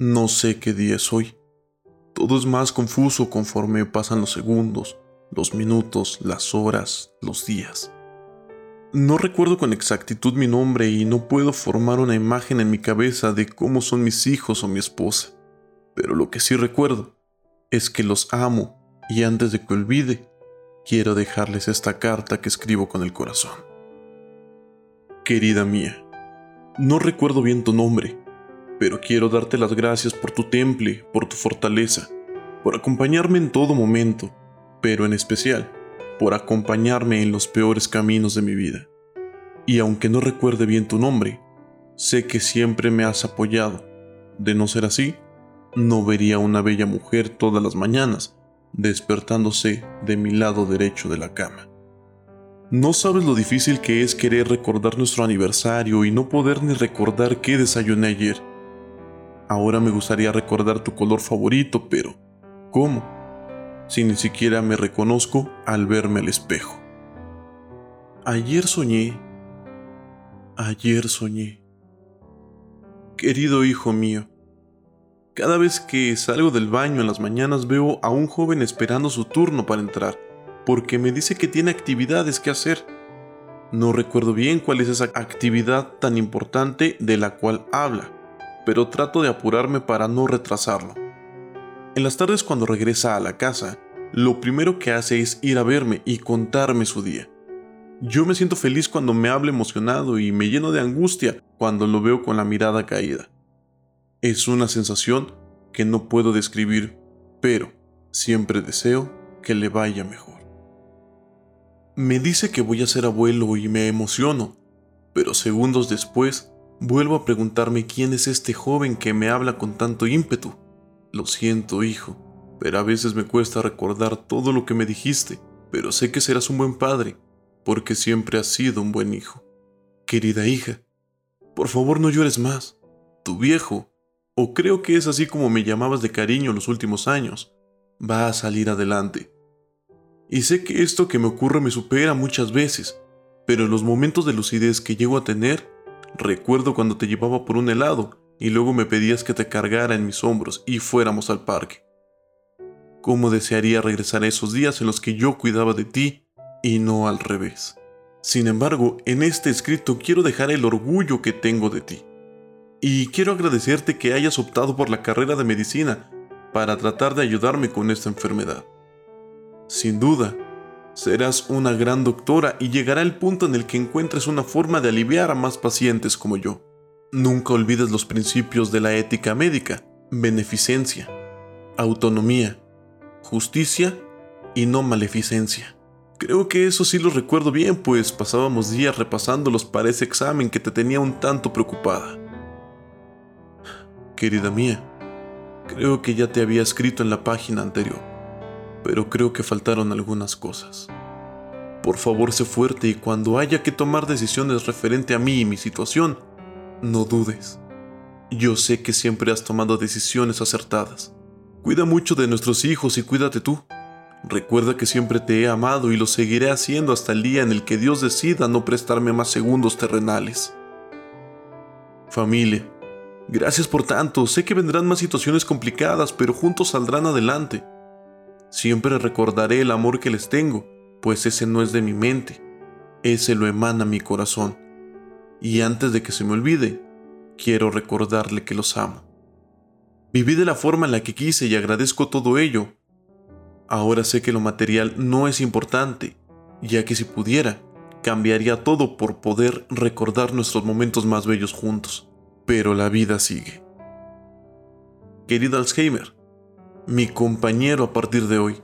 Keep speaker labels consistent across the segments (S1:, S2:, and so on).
S1: No sé qué día es hoy. Todo es más confuso conforme pasan los segundos, los minutos, las horas, los días. No recuerdo con exactitud mi nombre y no puedo formar una imagen en mi cabeza de cómo son mis hijos o mi esposa. Pero lo que sí recuerdo es que los amo y antes de que olvide, quiero dejarles esta carta que escribo con el corazón. Querida mía, no recuerdo bien tu nombre, pero quiero darte las gracias por tu temple, por tu fortaleza, por acompañarme en todo momento, pero en especial por acompañarme en los peores caminos de mi vida. Y aunque no recuerde bien tu nombre, sé que siempre me has apoyado. De no ser así, no vería una bella mujer todas las mañanas despertándose de mi lado derecho de la cama. No sabes lo difícil que es querer recordar nuestro aniversario y no poder ni recordar qué desayuné ayer. Ahora me gustaría recordar tu color favorito, pero ¿cómo? si ni siquiera me reconozco al verme al espejo. Ayer soñé, ayer soñé. Querido hijo mío, cada vez que salgo del baño en las mañanas veo a un joven esperando su turno para entrar, porque me dice que tiene actividades que hacer. No recuerdo bien cuál es esa actividad tan importante de la cual habla, pero trato de apurarme para no retrasarlo. En las tardes cuando regresa a la casa, lo primero que hace es ir a verme y contarme su día. Yo me siento feliz cuando me habla emocionado y me lleno de angustia cuando lo veo con la mirada caída. Es una sensación que no puedo describir, pero siempre deseo que le vaya mejor. Me dice que voy a ser abuelo y me emociono, pero segundos después vuelvo a preguntarme quién es este joven que me habla con tanto ímpetu. Lo siento, hijo, pero a veces me cuesta recordar todo lo que me dijiste, pero sé que serás un buen padre, porque siempre has sido un buen hijo. Querida hija, por favor no llores más. Tu viejo, o creo que es así como me llamabas de cariño los últimos años, va a salir adelante. Y sé que esto que me ocurre me supera muchas veces, pero en los momentos de lucidez que llego a tener, recuerdo cuando te llevaba por un helado y luego me pedías que te cargara en mis hombros y fuéramos al parque. Cómo desearía regresar a esos días en los que yo cuidaba de ti y no al revés. Sin embargo, en este escrito quiero dejar el orgullo que tengo de ti. Y quiero agradecerte que hayas optado por la carrera de medicina para tratar de ayudarme con esta enfermedad. Sin duda, serás una gran doctora y llegará el punto en el que encuentres una forma de aliviar a más pacientes como yo. Nunca olvides los principios de la ética médica, beneficencia, autonomía, justicia y no maleficencia. Creo que eso sí lo recuerdo bien, pues pasábamos días repasándolos para ese examen que te tenía un tanto preocupada. Querida mía, creo que ya te había escrito en la página anterior, pero creo que faltaron algunas cosas. Por favor, sé fuerte y cuando haya que tomar decisiones referente a mí y mi situación, no dudes. Yo sé que siempre has tomado decisiones acertadas. Cuida mucho de nuestros hijos y cuídate tú. Recuerda que siempre te he amado y lo seguiré haciendo hasta el día en el que Dios decida no prestarme más segundos terrenales. Familia, gracias por tanto. Sé que vendrán más situaciones complicadas, pero juntos saldrán adelante. Siempre recordaré el amor que les tengo, pues ese no es de mi mente, ese lo emana mi corazón. Y antes de que se me olvide, quiero recordarle que los amo. Viví de la forma en la que quise y agradezco todo ello. Ahora sé que lo material no es importante, ya que si pudiera, cambiaría todo por poder recordar nuestros momentos más bellos juntos. Pero la vida sigue. Querido Alzheimer, mi compañero a partir de hoy,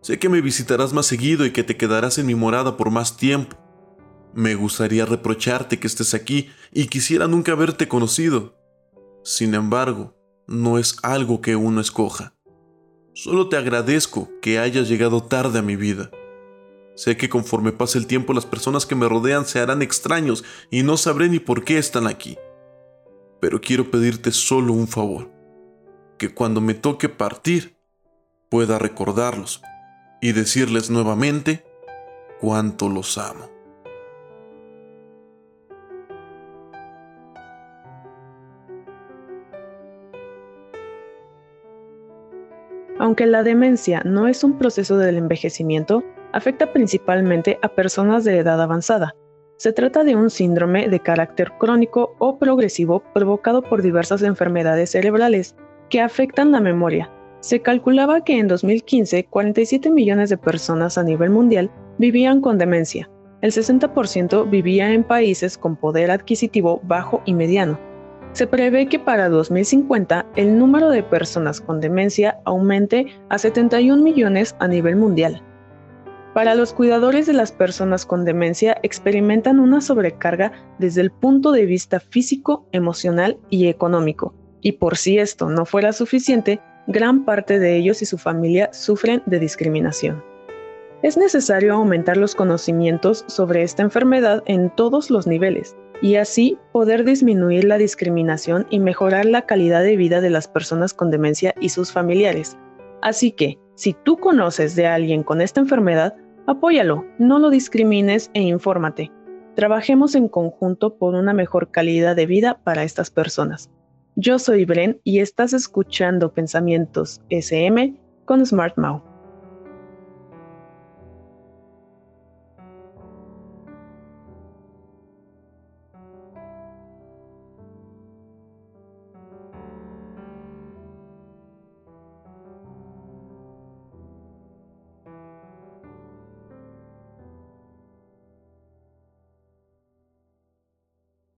S1: sé que me visitarás más seguido y que te quedarás en mi morada por más tiempo. Me gustaría reprocharte que estés aquí y quisiera nunca haberte conocido. Sin embargo, no es algo que uno escoja. Solo te agradezco que hayas llegado tarde a mi vida. Sé que conforme pase el tiempo las personas que me rodean se harán extraños y no sabré ni por qué están aquí. Pero quiero pedirte solo un favor. que cuando me toque partir pueda recordarlos y decirles nuevamente cuánto los amo.
S2: Aunque la demencia no es un proceso del envejecimiento, afecta principalmente a personas de edad avanzada. Se trata de un síndrome de carácter crónico o progresivo provocado por diversas enfermedades cerebrales que afectan la memoria. Se calculaba que en 2015 47 millones de personas a nivel mundial vivían con demencia. El 60% vivía en países con poder adquisitivo bajo y mediano se prevé que para 2050 el número de personas con demencia aumente a 71 millones a nivel mundial. Para los cuidadores de las personas con demencia experimentan una sobrecarga desde el punto de vista físico, emocional y económico. Y por si esto no fuera suficiente, gran parte de ellos y su familia sufren de discriminación. Es necesario aumentar los conocimientos sobre esta enfermedad en todos los niveles, y así poder disminuir la discriminación y mejorar la calidad de vida de las personas con demencia y sus familiares. Así que, si tú conoces de alguien con esta enfermedad, apóyalo, no lo discrimines e infórmate. Trabajemos en conjunto por una mejor calidad de vida para estas personas. Yo soy Bren y estás escuchando Pensamientos SM con SmartMouth.